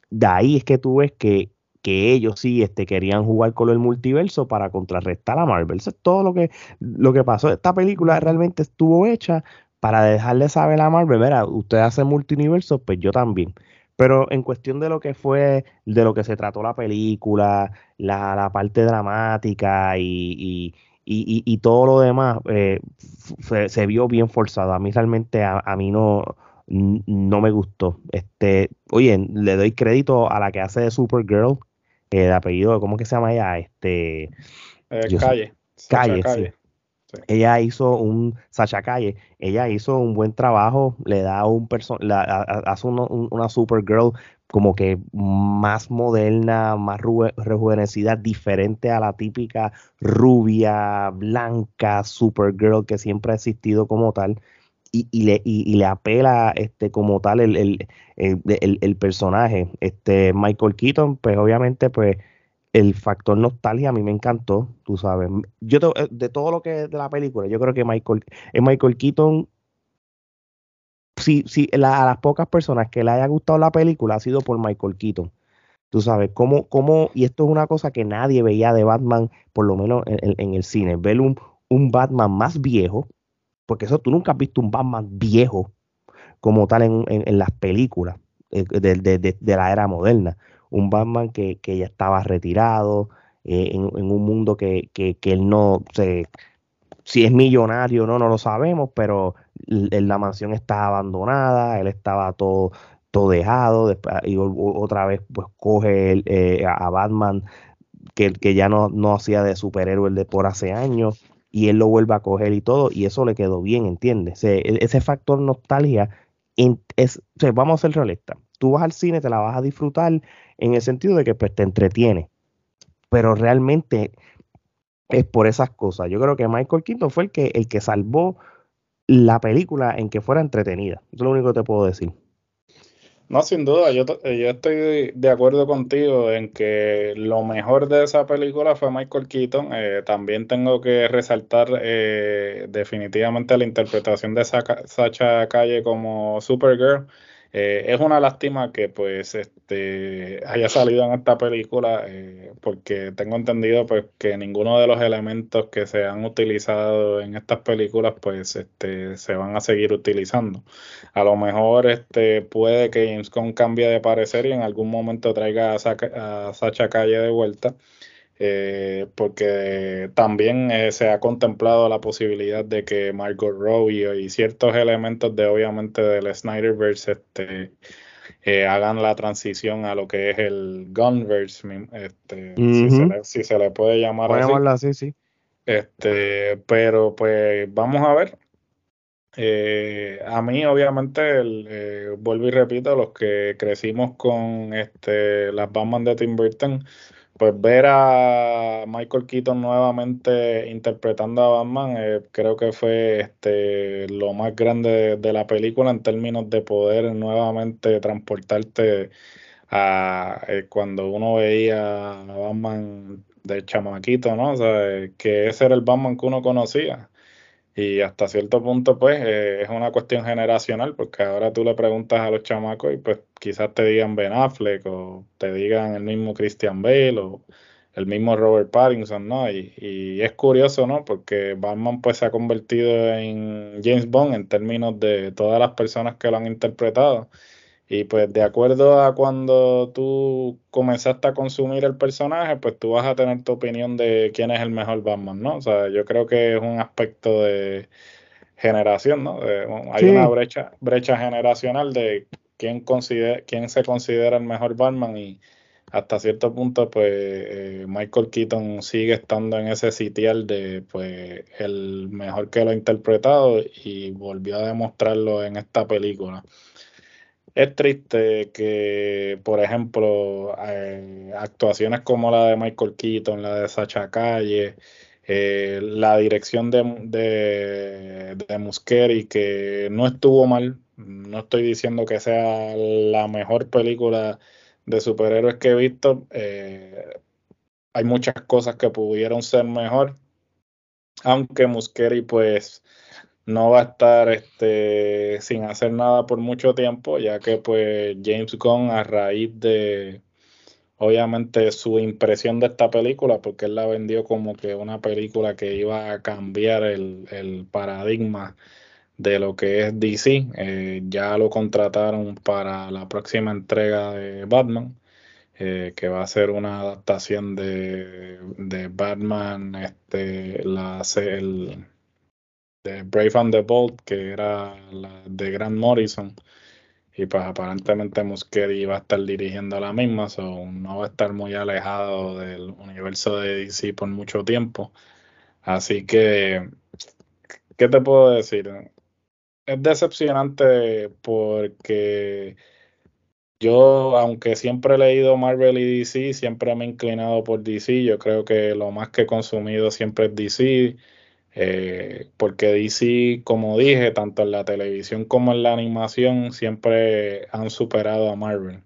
De ahí es que tú ves que que ellos sí este, querían jugar con el multiverso para contrarrestar a Marvel. Eso es todo lo que, lo que pasó. Esta película realmente estuvo hecha para dejarle saber a Marvel, mira, usted hace multiverso, pues yo también. Pero en cuestión de lo que fue, de lo que se trató la película, la, parte dramática y, y, todo lo demás, eh, se, vio bien forzado. A mí realmente, a, mí no, no me gustó. Este, oye, le doy crédito a la que hace de Supergirl, eh, de apellido, ¿cómo que se llama ella? Este, eh, calle. Calle, calle. Ella hizo un, Sacha Calle, ella hizo un buen trabajo, le da un person, hace una Supergirl como que más moderna, más rejuvenecida, diferente a la típica rubia, blanca Supergirl que siempre ha existido como tal. Y, y, le, y, le apela este como tal el, el, personaje. Este Michael Keaton, pues obviamente, pues el factor nostalgia a mí me encantó, tú sabes. Yo eh, de todo lo que es de la película, yo creo que Michael, Michael Keaton, si, si a las pocas personas que le haya gustado la película ha sido por Michael Keaton. Tú sabes, cómo, cómo, y esto es una cosa que nadie veía de Batman, por lo menos en, el cine, ver un, un, Batman más viejo, porque eso tú nunca has visto un Batman viejo como tal en, en las películas eh, de, de, de la era moderna. Un Batman que, ya estaba retirado, eh, en, un mundo que, él no se si es millonario no, no lo sabemos, pero la mansión estaba abandonada, él estaba todo, todo dejado, y otra vez pues coge eh, a Batman que, que ya no, no hacía de superhéroe de por hace años, y él lo vuelve a coger y todo, y eso le quedó bien, ¿entiendes? E, ese, factor nostalgia, vamos a ser realistas, tú vas al cine, te la vas a disfrutar en el sentido de que pues, te entretiene. Pero realmente es por esas cosas. Yo creo que Michael Keaton fue el que, el que salvó la película en que fuera entretenida. Es lo único que te puedo decir. No, sin duda, yo, yo estoy de acuerdo contigo en que lo mejor de esa película fue Michael Keaton. Eh, también tengo que resaltar eh, definitivamente la interpretación de Sacha Calle como Supergirl. Eh, es una lástima que pues este haya salido en esta película eh, porque tengo entendido pues que ninguno de los elementos que se han utilizado en estas películas pues este se van a seguir utilizando. A lo mejor este puede que James Gunn cambie de parecer y en algún momento traiga a, a Sacha Calle de vuelta. Eh, porque también eh, se ha contemplado la posibilidad de que Margot Robbie y ciertos elementos de obviamente del Snyderverse este, eh, hagan la transición a lo que es el Gunverse, este, si, se le, puede llamar así. sí. Este, pero pues vamos a ver. a mí, obviamente, el, vuelvo y repito, los que crecimos con este, las Batman de Tim Burton, pues ver a Michael Keaton nuevamente interpretando a Batman, eh, creo que fue este, lo más grande de, la película en términos de poder nuevamente transportarte a eh, cuando uno veía a Batman de chamaquito, ¿no? O sea, que ese era el Batman que uno conocía. Y hasta cierto punto, pues, eh, es una cuestión generacional, porque ahora tú le preguntas a los chamacos y pues quizás te digan Ben Affleck o te digan el mismo Christian Bale o el mismo Robert Pattinson, ¿no? Y, y es curioso, ¿no? Porque Batman pues se ha convertido en James Bond en términos de todas las personas que lo han interpretado. Y pues de acuerdo a cuando tú comenzaste a consumir el personaje, pues tú vas a tener tu opinión de quién es el mejor Batman, ¿no? O sea, yo creo que es un aspecto de generación, ¿no? hay una brecha, brecha generacional de quién, considera, quién se considera el mejor Batman y hasta cierto punto, pues eh, Michael Keaton sigue estando en ese sitial de, pues, el mejor que lo ha interpretado y volvió a demostrarlo en esta película. Es triste que, por ejemplo, eh, actuaciones como la de Michael Keaton, la de Sacha Calle, eh, la dirección de, de, de que no estuvo mal, no estoy diciendo que sea la mejor película de superhéroes que he visto, eh, hay muchas cosas que pudieron ser mejor, aunque Muscheri pues no va a estar este, sin hacer nada por mucho tiempo, ya que pues James Gunn a raíz de obviamente su impresión de esta película, porque él la vendió como que una película que iba a cambiar el, paradigma de lo que es DC. Eh, ya lo contrataron para la próxima entrega de Batman, eh, que va a ser una adaptación de, de Batman, este, la, el, de Brave and the Bold, que era la de Grant Morrison. Y pues aparentemente Muschietti va a estar dirigiendo la misma, so no va a estar muy alejado del universo de DC por mucho tiempo. Así que, ¿qué te puedo decir? Es decepcionante porque yo, aunque siempre he leído Marvel y DC, siempre me he inclinado por DC. Yo creo que lo más que he consumido siempre es DC. Eh, porque DC, como dije, tanto en la televisión como en la animación, siempre han superado a Marvel.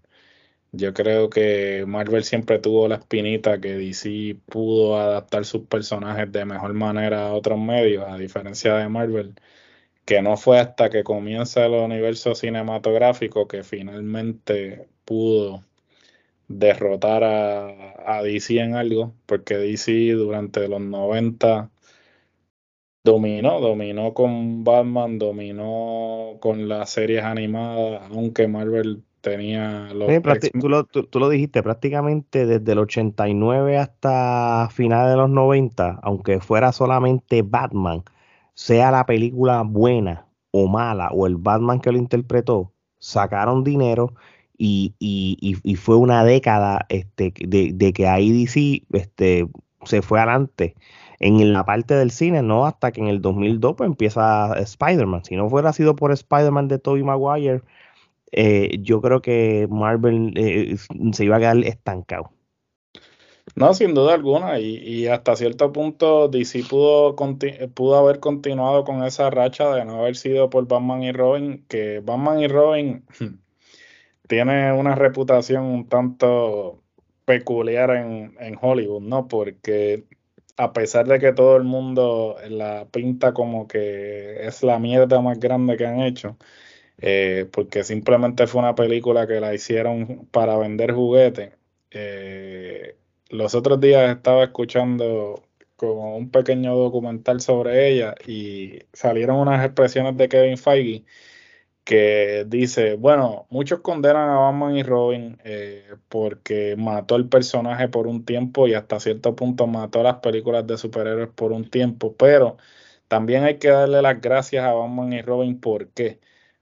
Yo creo que Marvel siempre tuvo la espinita que DC pudo adaptar sus personajes de mejor manera a otros medios, a diferencia de Marvel, que no fue hasta que comienza el universo cinematográfico que finalmente pudo derrotar a, a DC en algo, porque DC durante los 90 dominó, dominó con Batman, dominó con las series animadas, aunque Marvel tenía los... tú, lo, tú, lo, dijiste, prácticamente desde el 89 hasta finales de los 90, aunque fuera solamente Batman, sea la película buena o mala, o el Batman que lo interpretó, sacaron dinero y, y, y, fue una década este, de, de que ahí DC este, se fue adelante en la parte del cine, no hasta que en el 2002 pues, empieza Spider-Man. Si no fuera sido por Spider-Man de Tobey Maguire, eh, yo creo que Marvel eh, se iba a quedar estancado. No, sin duda alguna, y, hasta cierto punto DC pudo, pudo haber continuado con esa racha de no haber sido por Batman y Robin, que Batman y Robin tiene una reputación un tanto peculiar en Hollywood, ¿no? Porque a pesar de que todo el mundo la pinta como que es la mierda más grande que han hecho, eh, porque simplemente fue una película que la hicieron para vender juguetes. Eh, los otros días estaba escuchando como un pequeño documental sobre ella y salieron unas expresiones de Kevin Feige que dice, bueno, muchos condenan a Batman y Robin eh, porque mató el personaje por un tiempo y hasta cierto punto mató las películas de superhéroes por un tiempo, pero también hay que darle las gracias a Batman y Robin, ¿por qué?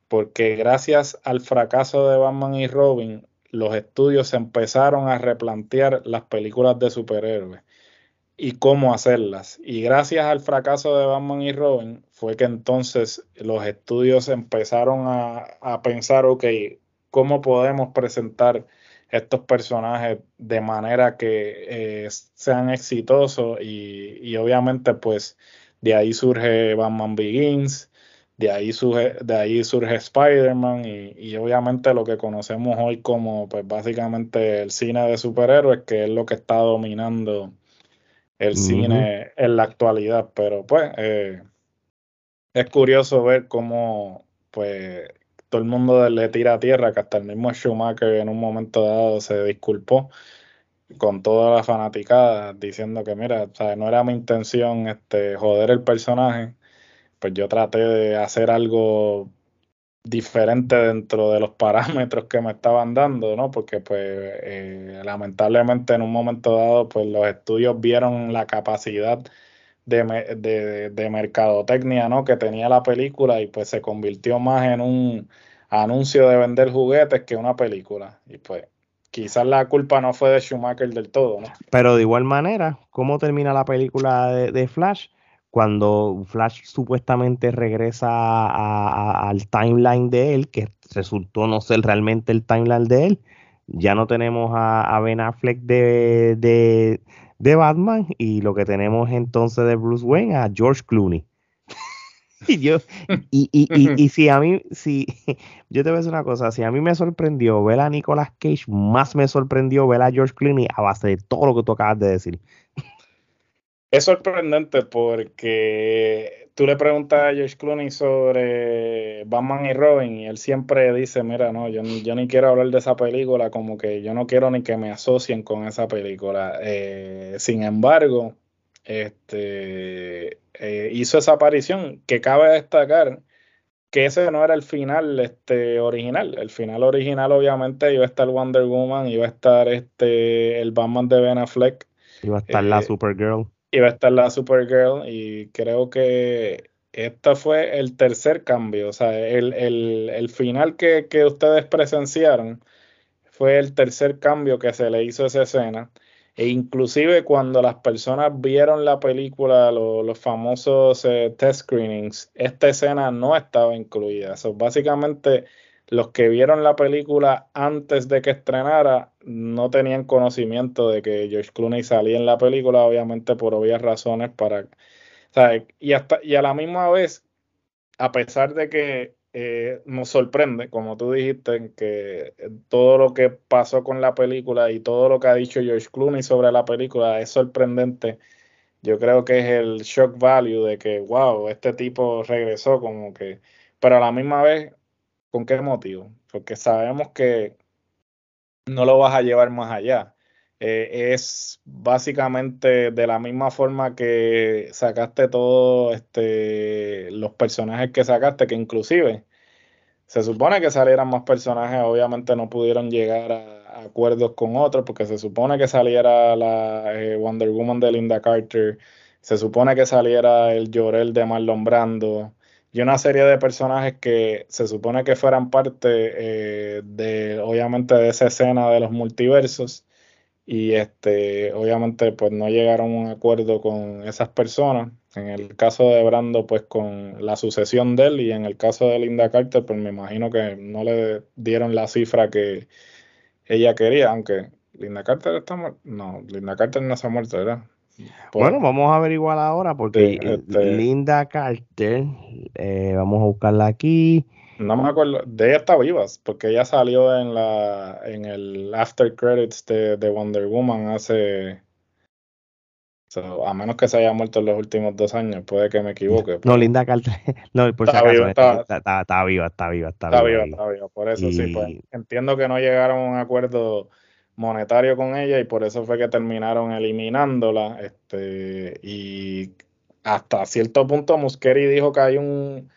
Porque gracias al fracaso de Batman y Robin, los estudios empezaron a replantear las películas de superhéroes y cómo hacerlas. Y gracias al fracaso de Batman y Robin fue que entonces los estudios empezaron a, pensar, ok, ¿cómo podemos presentar estos personajes de manera que eh, sean exitosos? Y, y, obviamente pues de ahí surge Batman Begins. De ahí surge, de ahí surge Spider-Man y, y, obviamente lo que conocemos hoy como pues básicamente el cine de superhéroes, que es lo que está dominando el cine en la actualidad, pero pues eh, es curioso ver cómo pues todo el mundo le tira a tierra, que hasta el mismo Schumacher en un momento dado se disculpó con toda la fanaticada diciendo que mira, no era mi intención este joder el personaje, pues yo traté de hacer algo diferente dentro de los parámetros que me estaban dando, ¿no? Porque pues eh, lamentablemente en un momento dado pues los estudios vieron la capacidad de, de, mercadotecnia, ¿no? Que tenía la película y pues se convirtió más en un anuncio de vender juguetes que una película. Y pues quizás la culpa no fue de Schumacher del todo, ¿no? Pero de igual manera, ¿cómo termina la película de Flash? Cuando Flash supuestamente regresa al timeline de él, que resultó no ser realmente el timeline de él, ya no tenemos a, Ben Affleck de, de, Batman y lo que tenemos entonces de Bruce Wayne a George Clooney. (laughs) y yo, y, y, y, si a mí, si, (laughs) yo te voy a decir una cosa, si a mí me sorprendió ver a Nicolas Cage, más me sorprendió ver a George Clooney a base de todo lo que tú acabas de decir. Es sorprendente porque tú le preguntas a George Clooney sobre Batman y Robin y él siempre dice, mira, no, yo, yo ni quiero hablar de esa película, como que yo no quiero ni que me asocien con esa película. Eh, sin embargo, este, eh, hizo esa aparición que cabe destacar que ese no era el final este, original. El final original, obviamente, iba a estar Wonder Woman, iba a estar este, el Batman de Ben Affleck. Iba a estar la eh, Iba a estar la Supergirl y creo que este fue el tercer cambio. O sea, el, el, final que, que ustedes presenciaron fue el tercer cambio que se le hizo a esa escena. E inclusive cuando las personas vieron la película, los famosos eh, test screenings, esta escena no estaba incluida. básicamente los que vieron la película antes de que estrenara no tenían conocimiento de que George Clooney salía en la película, obviamente por obvias razones para... Y, hasta, y a la misma vez, a pesar de que eh, nos sorprende, como tú dijiste, que todo lo que pasó con la película y todo lo que ha dicho George Clooney sobre la película es sorprendente. Yo creo que es el shock value de que, wow, este tipo regresó como que, pero a la misma vez, ¿con qué motivo? Porque sabemos que no lo vas a llevar más allá. Eh, es básicamente de la misma forma que sacaste todos este, los personajes que sacaste, que inclusive se supone que salieran más personajes, obviamente no pudieron llegar a, acuerdos con otros, porque se supone que saliera la eh, Wonder Woman de Linda Carter, se supone que saliera el Llorel de Marlon Brando, y una serie de personajes que se supone que fueran parte eh, de, obviamente, de esa escena de los multiversos y este, obviamente pues no llegaron a un acuerdo con esas personas. En el caso de Brando, pues con la sucesión de él y en el caso de Linda Carter, pues me imagino que no le dieron la cifra que ella quería, aunque Linda Carter está muerta. No, Linda Carter no se ha muerto, ¿verdad? Bueno, vamos a averiguar ahora porque este Linda Carter, eh, vamos a buscarla aquí. No me acuerdo. De ella está viva, porque ella salió en la en el after credits de, Wonder Woman hace. a menos que se haya muerto en los últimos dos años, puede que me equivoque. No, Linda Carter. (laughs) No, por está si acaso. está, está, viva, está viva, está, viva. Está viva, por eso sí. Pues, entiendo que no llegaron a un acuerdo monetario con ella y por eso fue que terminaron eliminándola. Este, y hasta cierto punto Muskeri dijo que hay un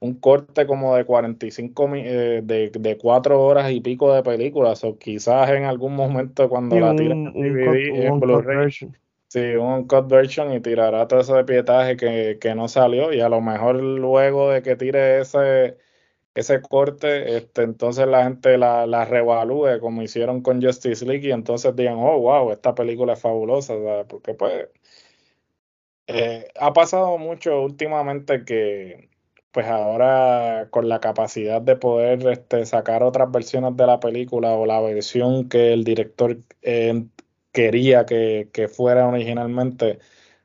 un corte como de 45 eh, de, de 4 horas y pico de películas o quizás en algún momento cuando la tiren en Blu-ray sí, un cut version y tirará todo ese pietaje que, que, no salió y a lo mejor luego de que tire ese ese corte, este, entonces la gente la, la revalúe como hicieron con Justice League y entonces digan, oh, wow, esta película es fabulosa, porque pues eh, ha pasado mucho últimamente que pues ahora con la capacidad de poder este, sacar otras versiones de la película o la versión que el director eh, quería que, fuera originalmente,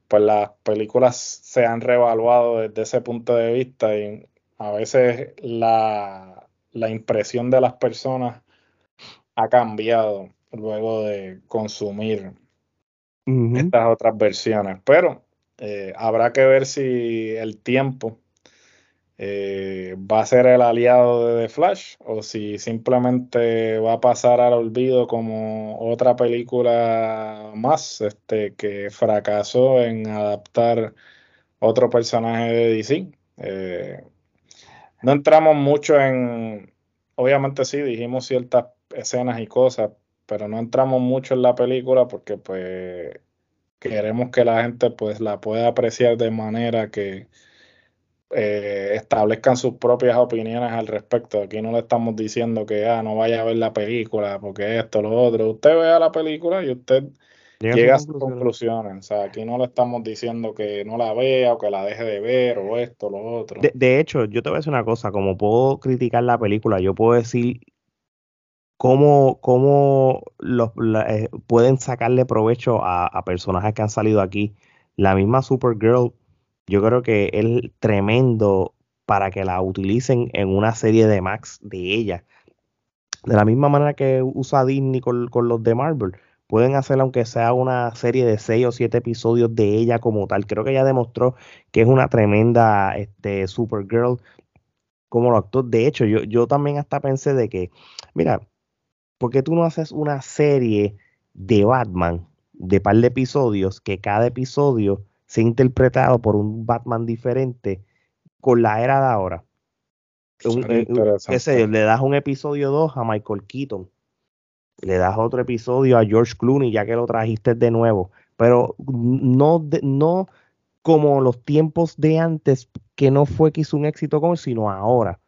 pues las películas se han revaluado desde ese punto de vista y a veces la, impresión de las personas ha cambiado luego de consumir estas otras versiones. Pero eh, habrá que ver si el tiempo eh, va a ser el aliado de The Flash o si simplemente va a pasar al olvido como otra película más este, que fracasó en adaptar otro personaje de DC. Eh, no entramos mucho en, obviamente sí, dijimos ciertas escenas y cosas, pero no entramos mucho en la película porque pues queremos que la gente pues la pueda apreciar de manera que eh, establezcan sus propias opiniones al respecto. Aquí no le estamos diciendo que ah, no vaya a ver la película porque esto, lo otro. Usted vea la película y usted llega, a sus conclusiones. O sea, aquí no le estamos diciendo que no la vea o que la deje de ver o esto, lo otro. De, hecho, yo te voy a decir una cosa, como puedo criticar la película, yo puedo decir cómo, cómo los, eh, pueden sacarle provecho a, a personajes que han salido aquí. La misma Supergirl yo creo que es tremendo para que la utilicen en una serie de Max de ella. De la misma manera que usa Disney con, los de Marvel, pueden hacer aunque sea una serie de seis o siete episodios de ella como tal. Creo que ella demostró que es una tremenda este, Supergirl como lo actor. De hecho, yo, yo también hasta pensé de que, mira, ¿por qué tú no haces una serie de Batman de par de episodios que cada episodio ha interpretado por un Batman diferente con la era de ahora. ese, le das un episodio 2 a Michael Keaton, le das otro episodio a George Clooney, ya que lo trajiste de nuevo, pero no, no como los tiempos de antes, que no fue que hizo un éxito con él, sino ahora,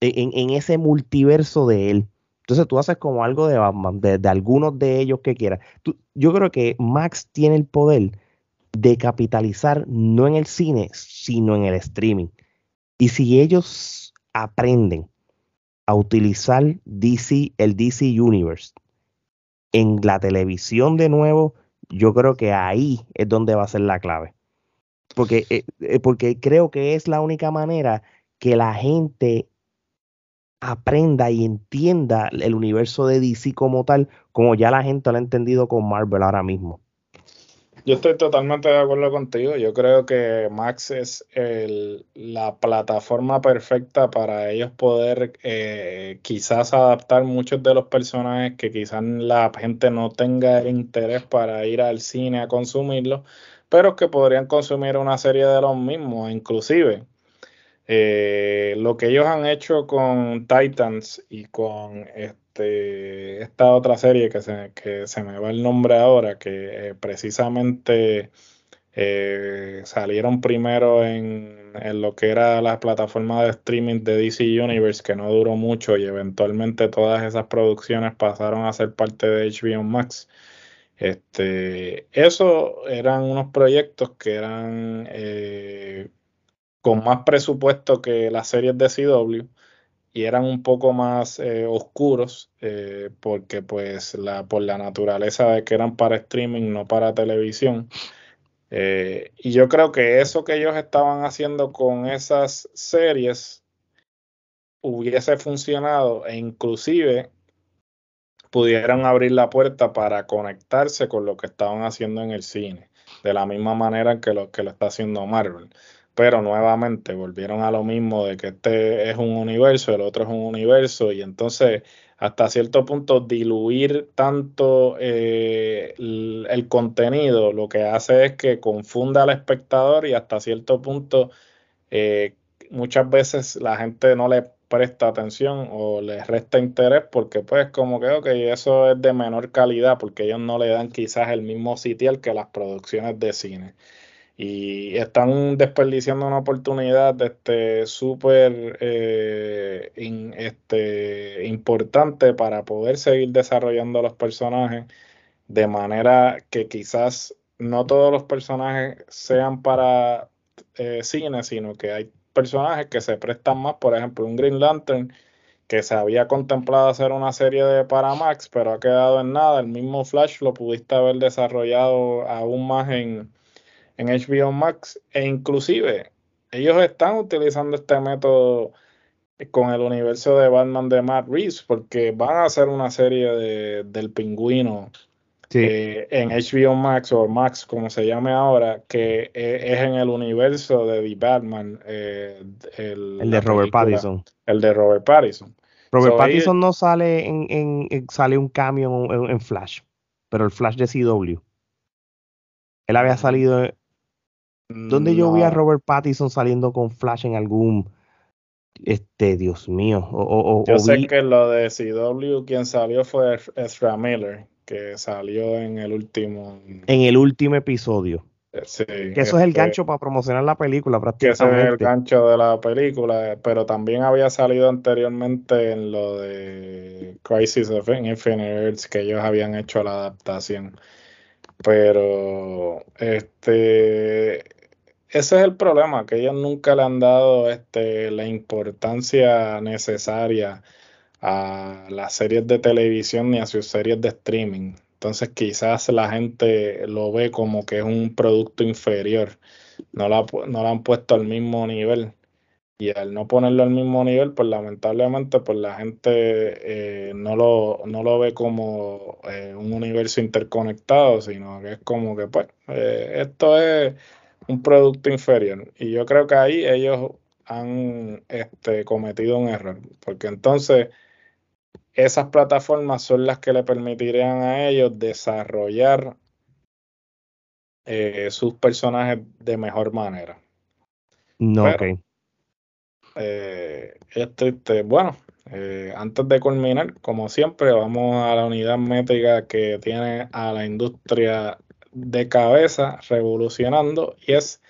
en, en ese multiverso de él. Entonces tú haces como algo de de, algunos de ellos que quieras. yo creo que Max tiene el poder de capitalizar no en el cine, sino en el streaming. Y si ellos aprenden a utilizar DC, el DC Universe en la televisión de nuevo, yo creo que ahí es donde va a ser la clave. Porque, eh, eh, porque creo que es la única manera que la gente aprenda y entienda el universo de DC como tal, como ya la gente lo ha entendido con Marvel ahora mismo. Yo estoy totalmente de acuerdo contigo. Yo creo que Max es la plataforma perfecta para ellos poder eh, quizás adaptar muchos de los personajes que quizás la gente no tenga interés para ir al cine a consumirlos, pero que podrían consumir una serie de los mismos, inclusive eh, lo que ellos han hecho con Titans y con esta otra serie que se, que se me va el nombre ahora, que eh, precisamente eh, salieron primero en, en, lo que era la plataforma de streaming de DC Universe, que no duró mucho y eventualmente todas esas producciones pasaron a ser parte de HBO Max. Este, eso eran unos proyectos que eran con más presupuesto que las series de CW y eran un poco más eh, oscuros eh, porque pues la, por la naturaleza de que eran para streaming, no para televisión. Eh, y yo creo que eso que ellos estaban haciendo con esas series hubiese funcionado e inclusive pudieran abrir la puerta para conectarse con lo que estaban haciendo en el cine, de la misma manera que lo que lo está haciendo Marvel pero nuevamente volvieron a lo mismo de que este es un universo, el otro es un universo, y entonces hasta cierto punto diluir tanto eh, el, contenido lo que hace es que confunda al espectador y hasta cierto punto eh, muchas veces la gente no le presta atención o le resta interés porque pues como que ok, eso es de menor calidad porque ellos no le dan quizás el mismo sitial que las producciones de cine y están desperdiciando una oportunidad este súper eh, este, importante para poder seguir desarrollando los personajes de manera que quizás no todos los personajes sean para eh, cine, sino que hay personajes que se prestan más, por ejemplo, un Green Lantern que se había contemplado hacer una serie de Paramax, pero ha quedado en nada. El mismo Flash lo pudiste haber desarrollado aún más en, en HBO Max e inclusive ellos están utilizando este método con el universo de Batman de Matt Reeves porque van a hacer una serie de, del pingüino eh, en HBO Max o Max como se llame ahora que e, es en el universo de The Batman eh, el, de Robert Pattinson. el de Robert Pattinson. Robert Pattinson no sale en, sale un cambio en, en, Flash pero el Flash de CW él había salido ¿Dónde yo vi a Robert Pattinson saliendo con Flash en algún este, Dios mío. O, Yo sé que lo de CW, quien salió fue Ezra Miller, que salió en el último. En el último episodio. Eh, sí, que eso es el este, gancho para promocionar la película, prácticamente. Que ese es el gancho de la película, pero también había salido anteriormente en lo de Crisis of Infinite Earths, que ellos habían hecho la adaptación. Pero, este ese es el problema, que ellos nunca le han dado este, la importancia necesaria a las series de televisión ni a sus series de streaming. Entonces quizás la gente lo ve como que es un producto inferior, no lo, no lo han puesto al mismo nivel. Y al no ponerlo al mismo nivel, pues lamentablemente pues la gente eh, no, lo, no lo ve como eh, un universo interconectado, sino que es como que pues eh, esto es un producto inferior. Y yo creo que ahí ellos han este, cometido un error, porque entonces esas plataformas son las que le permitirían a ellos desarrollar eh, sus personajes de mejor manera. No, ok. eh, es triste. Bueno, eh, antes de culminar, como siempre, vamos a la unidad métrica que tiene a la industria de cabeza revolucionando y es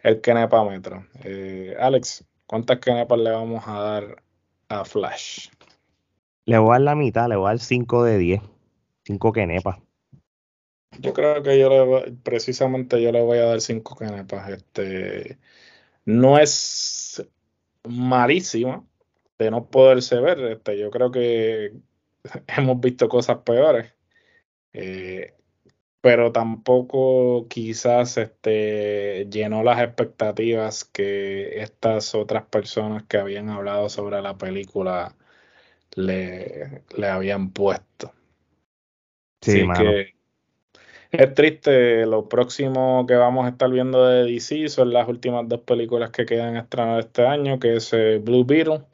el Kenepa Metro. Eh, Alex, ¿cuántas Kenepas le vamos a dar a Flash? Le voy a dar la mitad, le voy a dar 5 de 10. 5 Kenepas. Yo creo que yo le, precisamente yo le voy a dar 5 Kenepas. Este, no es malísima, de no poderse ver. Este, yo creo que (laughs) hemos visto cosas peores. Eh, pero tampoco quizás este, llenó las expectativas que estas otras personas que habían hablado sobre la película le, le habían puesto. Sí, Así que es triste. Lo próximo que vamos a estar viendo de DC son las últimas dos películas que quedan estrenar este año, que es eh, Blue Beetle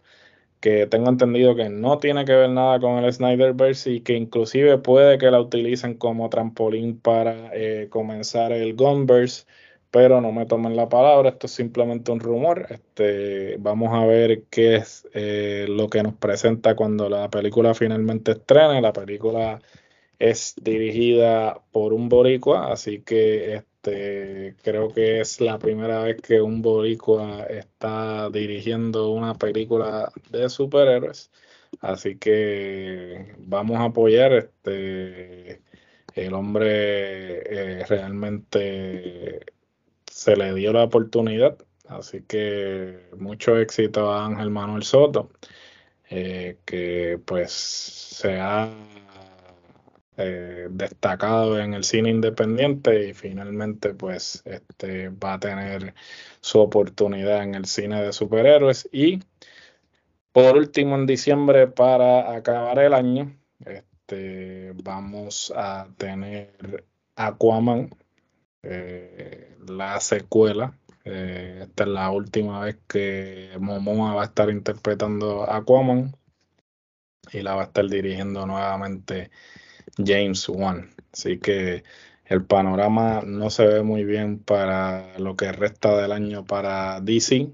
que tengo entendido que no tiene que ver nada con el Snyderverse y que inclusive puede que la utilicen como trampolín para eh, comenzar el Gunverse, pero no me tomen la palabra, esto es simplemente un rumor. Este, vamos a ver qué es eh, lo que nos presenta cuando la película finalmente estrene. La película es dirigida por un boricua, así que este, creo que es la primera vez que un boricua está dirigiendo una película de superhéroes. Así que vamos a apoyar. Este, el hombre eh, realmente se le dio la oportunidad. Así que mucho éxito a Ángel Manuel Soto, eh, que pues se ha eh, destacado en el cine independiente y finalmente pues este, va a tener su oportunidad en el cine de superhéroes. Y por último en diciembre para acabar el año este, vamos a tener Aquaman eh, la secuela. Eh, esta es la última vez que Momoa va a estar interpretando Aquaman y la va a estar dirigiendo nuevamente James Wan. Así que el panorama no se ve muy bien para lo que resta del año para DC.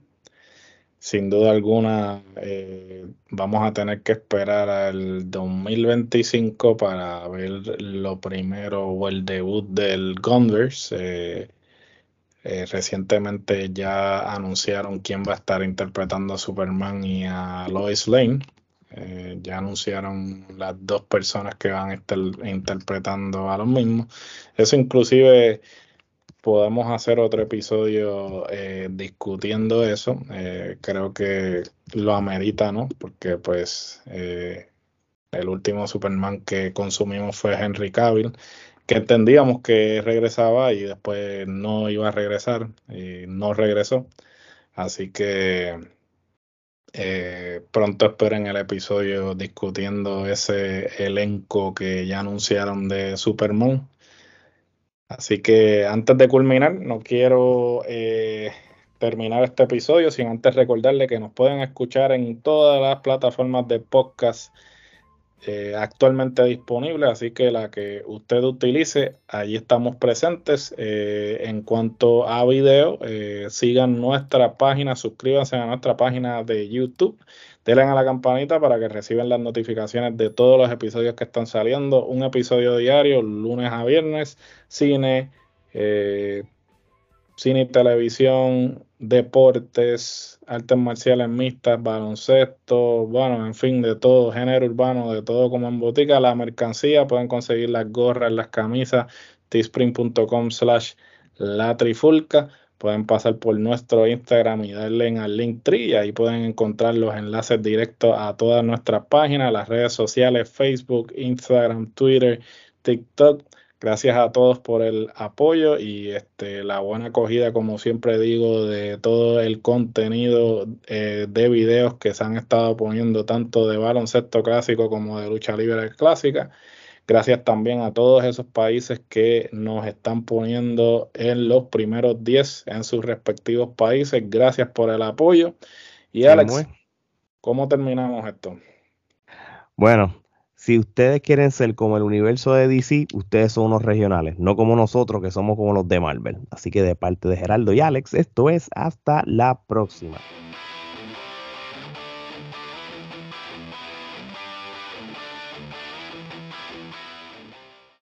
Sin duda alguna, eh, vamos a tener que esperar al 2025 para ver lo primero o el debut del Gunverse. Eh, eh, recientemente ya anunciaron quién va a estar interpretando a Superman y a Lois Lane. Eh, ya anunciaron las dos personas que van a estar interpretando a los mismos. Eso inclusive podemos hacer otro episodio eh, discutiendo eso. Eh, creo que lo amerita, ¿no? Porque pues el último Superman que consumimos fue Henry Cavill, que entendíamos que regresaba y después no iba a regresar y no regresó. Así que eh, pronto esperen el episodio discutiendo ese elenco que ya anunciaron de Superman. Así que antes de culminar, no quiero eh, terminar este episodio sin antes recordarle que nos pueden escuchar en todas las plataformas de podcast eh, actualmente disponible, así que la que usted utilice, allí estamos presentes. Eh, en cuanto a video, eh, sigan nuestra página, suscríbanse a nuestra página de YouTube, denle a la campanita para que reciban las notificaciones de todos los episodios que están saliendo. Un episodio diario, lunes a viernes, cine, cine y televisión, deportes, artes marciales mixtas, baloncesto, bueno, en fin, de todo, género urbano, de todo como en botica. La mercancía, pueden conseguir las gorras, las camisas, teespring.com slash la trifulca. Pueden pasar por nuestro Instagram y darle al link tree y ahí pueden encontrar los enlaces directos a todas nuestras páginas, las redes sociales, Facebook, Instagram, Twitter, TikTok Gracias a todos por el apoyo y este, la buena acogida, como siempre digo, de todo el contenido eh, de videos que se han estado poniendo tanto de baloncesto clásico como de lucha libre clásica. Gracias también a todos esos países que nos están poniendo en los primeros 10 en sus respectivos países. Gracias por el apoyo. Y Alex, ¿cómo terminamos esto? Bueno, si ustedes quieren ser como el universo de DC, ustedes son unos regionales, no como nosotros que somos como los de Marvel. Así que de parte de Geraldo y Alex, esto es hasta la próxima.